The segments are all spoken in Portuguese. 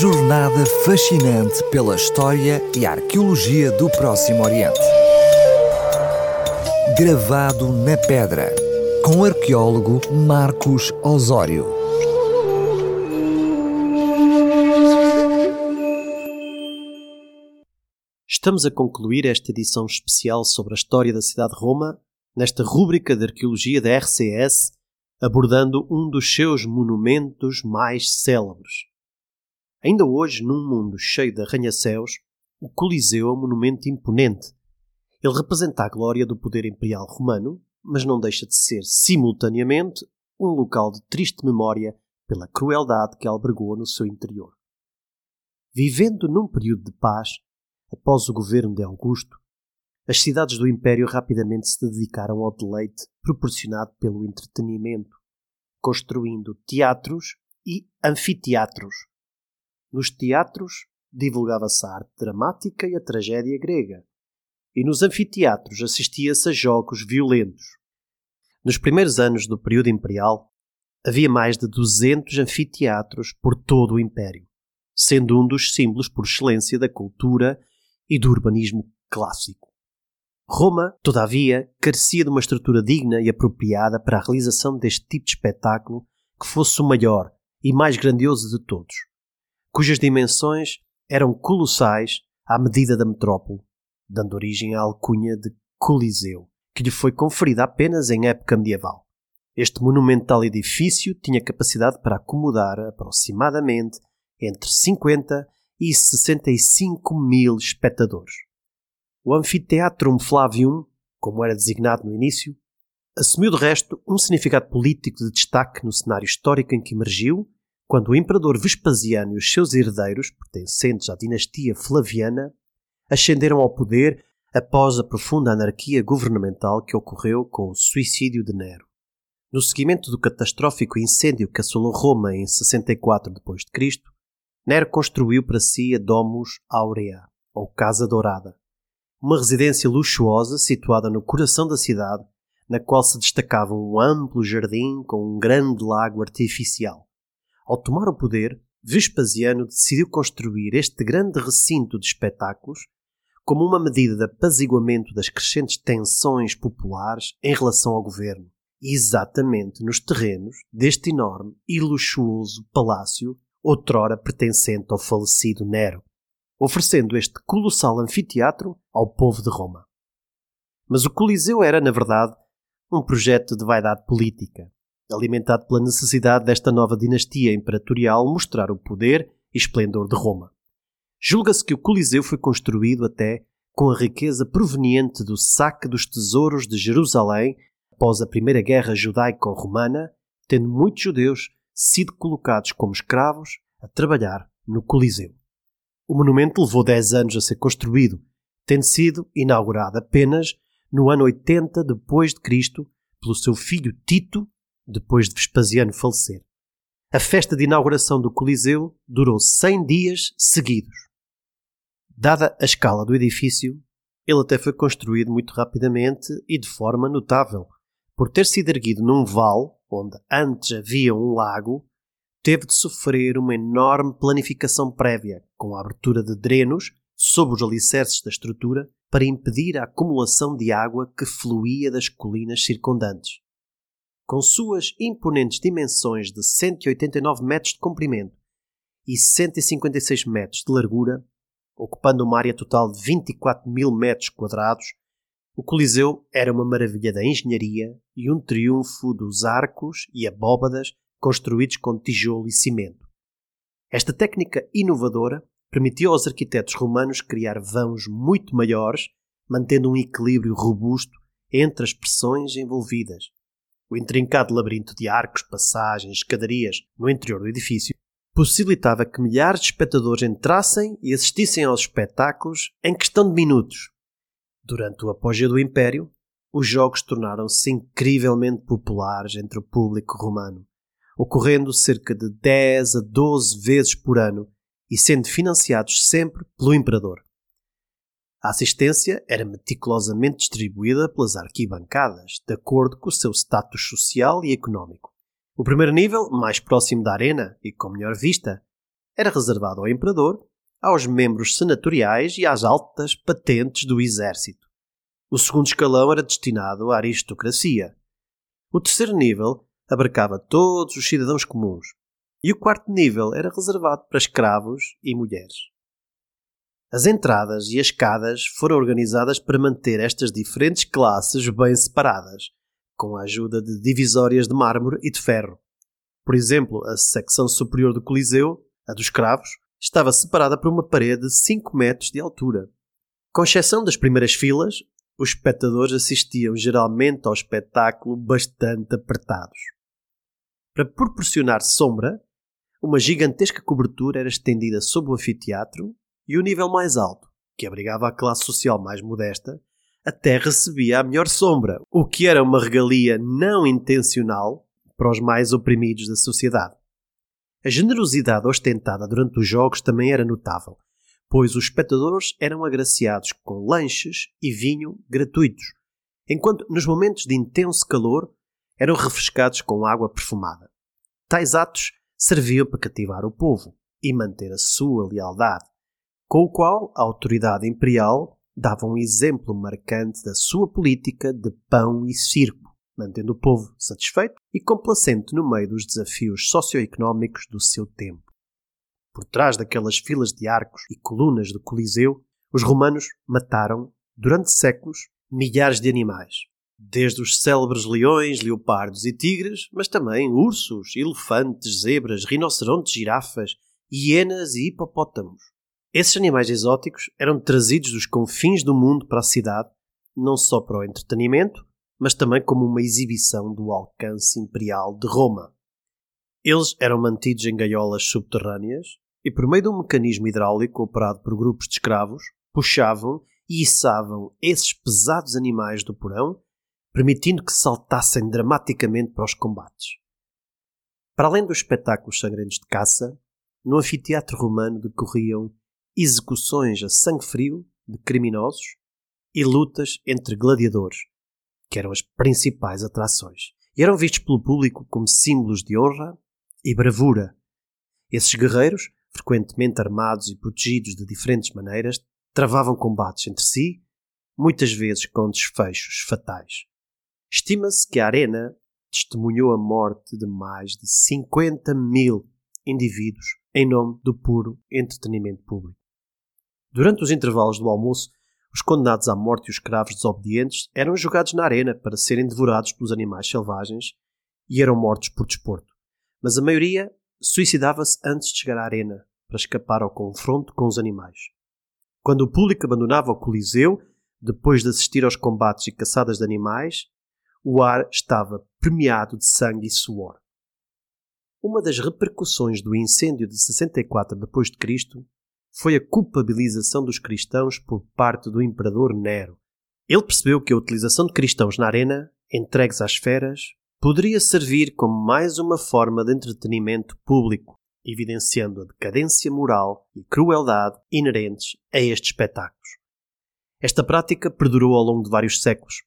jornada fascinante pela história e arqueologia do Próximo Oriente. Gravado na pedra, com o arqueólogo Marcos Osório. Estamos a concluir esta edição especial sobre a história da cidade de Roma, nesta rúbrica de arqueologia da RCS, abordando um dos seus monumentos mais célebres. Ainda hoje, num mundo cheio de arranha-céus, o Coliseu é um monumento imponente. Ele representa a glória do poder imperial romano, mas não deixa de ser, simultaneamente, um local de triste memória pela crueldade que albergou no seu interior. Vivendo num período de paz, após o governo de Augusto, as cidades do Império rapidamente se dedicaram ao deleite proporcionado pelo entretenimento, construindo teatros e anfiteatros. Nos teatros divulgava-se a arte dramática e a tragédia grega, e nos anfiteatros assistia-se a jogos violentos. Nos primeiros anos do período imperial, havia mais de 200 anfiteatros por todo o Império, sendo um dos símbolos por excelência da cultura e do urbanismo clássico. Roma, todavia, carecia de uma estrutura digna e apropriada para a realização deste tipo de espetáculo que fosse o maior e mais grandioso de todos, cujas dimensões eram colossais à medida da metrópole, dando origem à alcunha de Coliseu, que lhe foi conferida apenas em época medieval. Este monumental edifício tinha capacidade para acomodar aproximadamente entre 50 e 65 mil espectadores. O Anfiteatrum Flavium, como era designado no início, assumiu de resto um significado político de destaque no cenário histórico em que emergiu, quando o imperador Vespasiano e os seus herdeiros, pertencentes à dinastia Flaviana, ascenderam ao poder após a profunda anarquia governamental que ocorreu com o suicídio de Nero. No seguimento do catastrófico incêndio que assolou Roma em 64 d.C., Nero construiu para si a Domus Aurea, ou Casa Dourada, uma residência luxuosa situada no coração da cidade, na qual se destacava um amplo jardim com um grande lago artificial. Ao tomar o poder, Vespasiano decidiu construir este grande recinto de espetáculos como uma medida de apaziguamento das crescentes tensões populares em relação ao governo, exatamente nos terrenos deste enorme e luxuoso palácio, outrora pertencente ao falecido Nero oferecendo este colossal anfiteatro ao povo de Roma. Mas o Coliseu era, na verdade, um projeto de vaidade política, alimentado pela necessidade desta nova dinastia imperatorial mostrar o poder e esplendor de Roma. Julga-se que o Coliseu foi construído até com a riqueza proveniente do saque dos tesouros de Jerusalém após a Primeira Guerra Judaico-Romana, tendo muitos judeus sido colocados como escravos a trabalhar no Coliseu. O monumento levou 10 anos a ser construído, tendo sido inaugurado apenas no ano 80 depois de Cristo pelo seu filho Tito, depois de Vespasiano falecer. A festa de inauguração do Coliseu durou 100 dias seguidos. Dada a escala do edifício, ele até foi construído muito rapidamente e de forma notável, por ter sido erguido num vale onde antes havia um lago teve de sofrer uma enorme planificação prévia, com a abertura de drenos sob os alicerces da estrutura para impedir a acumulação de água que fluía das colinas circundantes. Com suas imponentes dimensões de 189 metros de comprimento e 156 metros de largura, ocupando uma área total de 24 mil metros quadrados, o Coliseu era uma maravilha da engenharia e um triunfo dos arcos e abóbadas construídos com tijolo e cimento. Esta técnica inovadora permitiu aos arquitetos romanos criar vãos muito maiores, mantendo um equilíbrio robusto entre as pressões envolvidas. O intrincado labirinto de arcos, passagens, escadarias no interior do edifício possibilitava que milhares de espectadores entrassem e assistissem aos espetáculos em questão de minutos. Durante o apogeu do Império, os jogos tornaram-se incrivelmente populares entre o público romano ocorrendo cerca de 10 a 12 vezes por ano e sendo financiados sempre pelo imperador. A assistência era meticulosamente distribuída pelas arquibancadas, de acordo com o seu status social e económico. O primeiro nível, mais próximo da arena e com melhor vista, era reservado ao imperador, aos membros senatoriais e às altas patentes do exército. O segundo escalão era destinado à aristocracia. O terceiro nível abarcava todos os cidadãos comuns. E o quarto nível era reservado para escravos e mulheres. As entradas e as escadas foram organizadas para manter estas diferentes classes bem separadas, com a ajuda de divisórias de mármore e de ferro. Por exemplo, a secção superior do Coliseu, a dos escravos, estava separada por uma parede de 5 metros de altura. Com exceção das primeiras filas, os espectadores assistiam geralmente ao espetáculo bastante apertados. Para proporcionar sombra, uma gigantesca cobertura era estendida sobre o anfiteatro e o nível mais alto, que abrigava a classe social mais modesta, até recebia a melhor sombra, o que era uma regalia não intencional para os mais oprimidos da sociedade. A generosidade ostentada durante os jogos também era notável, pois os espectadores eram agraciados com lanches e vinho gratuitos, enquanto nos momentos de intenso calor eram refrescados com água perfumada. Tais atos serviam para cativar o povo e manter a sua lealdade, com o qual a autoridade imperial dava um exemplo marcante da sua política de pão e circo, mantendo o povo satisfeito e complacente no meio dos desafios socioeconómicos do seu tempo. Por trás daquelas filas de arcos e colunas do Coliseu, os romanos mataram, durante séculos, milhares de animais. Desde os célebres leões, leopardos e tigres, mas também ursos, elefantes, zebras, rinocerontes, girafas, hienas e hipopótamos. Esses animais exóticos eram trazidos dos confins do mundo para a cidade, não só para o entretenimento, mas também como uma exibição do alcance imperial de Roma. Eles eram mantidos em gaiolas subterrâneas e, por meio de um mecanismo hidráulico operado por grupos de escravos, puxavam e içavam esses pesados animais do porão, permitindo que saltassem dramaticamente para os combates. Para além dos espetáculos sangrentos de caça, no anfiteatro romano decorriam execuções a sangue frio de criminosos e lutas entre gladiadores, que eram as principais atrações, e eram vistos pelo público como símbolos de honra e bravura. Esses guerreiros frequentemente armados e protegidos de diferentes maneiras, travavam combates entre si, muitas vezes com desfechos fatais. Estima-se que a Arena testemunhou a morte de mais de 50 mil indivíduos em nome do puro entretenimento público. Durante os intervalos do almoço, os condenados à morte e os escravos desobedientes eram jogados na arena para serem devorados pelos animais selvagens e eram mortos por desporto. Mas a maioria suicidava-se antes de chegar à arena, para escapar ao confronto com os animais. Quando o público abandonava o Coliseu, depois de assistir aos combates e caçadas de animais, o ar estava premiado de sangue e suor. Uma das repercussões do incêndio de 64 d.C. foi a culpabilização dos cristãos por parte do imperador Nero. Ele percebeu que a utilização de cristãos na arena, entregues às feras, poderia servir como mais uma forma de entretenimento público, evidenciando a decadência moral e crueldade inerentes a estes espetáculos. Esta prática perdurou ao longo de vários séculos,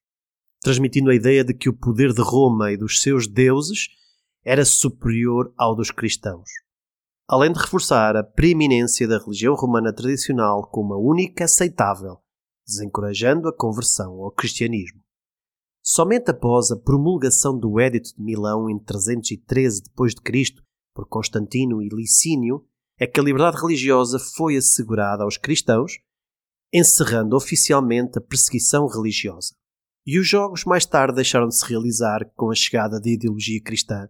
transmitindo a ideia de que o poder de Roma e dos seus deuses era superior ao dos cristãos, além de reforçar a preeminência da religião romana tradicional como a única aceitável, desencorajando a conversão ao cristianismo. Somente após a promulgação do Edito de Milão em 313 d.C. por Constantino e Licínio é que a liberdade religiosa foi assegurada aos cristãos, encerrando oficialmente a perseguição religiosa. E os jogos mais tarde deixaram de se realizar com a chegada da ideologia cristã,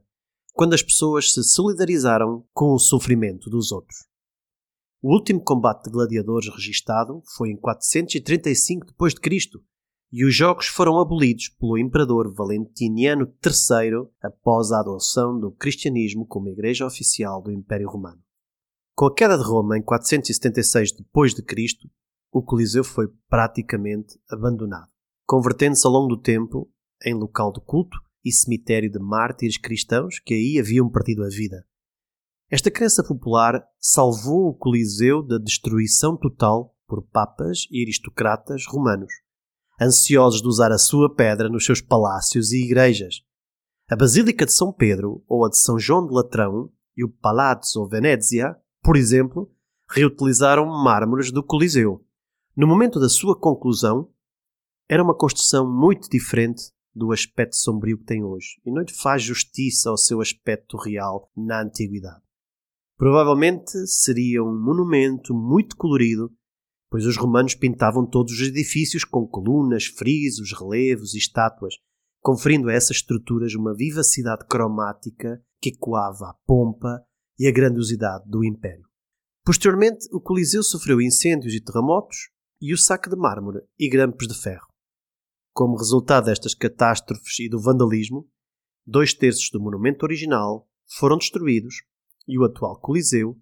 quando as pessoas se solidarizaram com o sofrimento dos outros. O último combate de gladiadores registado foi em 435 d.C., e os jogos foram abolidos pelo imperador Valentiniano III após a adoção do cristianismo como igreja oficial do Império Romano. Com a queda de Roma em 476 d.C., o Coliseu foi praticamente abandonado, convertendo-se ao longo do tempo em local de culto e cemitério de mártires cristãos que aí haviam perdido a vida. Esta crença popular salvou o Coliseu da destruição total por papas e aristocratas romanos ansiosos de usar a sua pedra nos seus palácios e igrejas. A Basílica de São Pedro ou a de São João de Latrão e o Palazzo Venezia Por exemplo, reutilizaram mármores do Coliseu. No momento da sua conclusão, era uma construção muito diferente do aspecto sombrio que tem hoje e não lhe faz justiça ao seu aspecto real na antiguidade. Provavelmente seria um monumento muito colorido, pois os romanos pintavam todos os edifícios com colunas, frisos, relevos e estátuas, conferindo a essas estruturas uma vivacidade cromática que ecoava a pompa e a grandiosidade do Império. Posteriormente, o Coliseu sofreu incêndios e terremotos e o saque de mármore e grampos de ferro. Como resultado destas catástrofes e do vandalismo, dois terços do monumento original foram destruídos e o atual Coliseu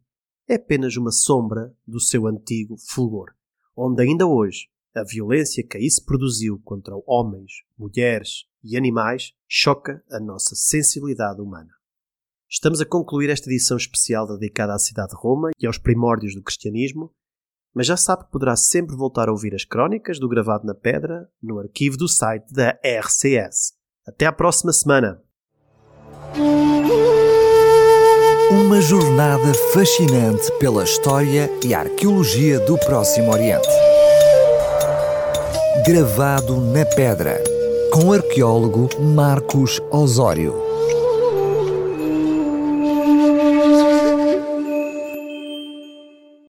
é apenas uma sombra do seu antigo fulgor, onde ainda hoje a violência que aí se produziu contra homens, mulheres e animais choca a nossa sensibilidade humana. Estamos a concluir esta edição especial dedicada à cidade de Roma e aos primórdios do cristianismo, mas já sabe que poderá sempre voltar a ouvir as crónicas do Gravado na Pedra no arquivo do site da RCS. Até à próxima semana! Uma jornada fascinante pela história e arqueologia do Próximo Oriente. Gravado na Pedra, com o arqueólogo Marcos Osório.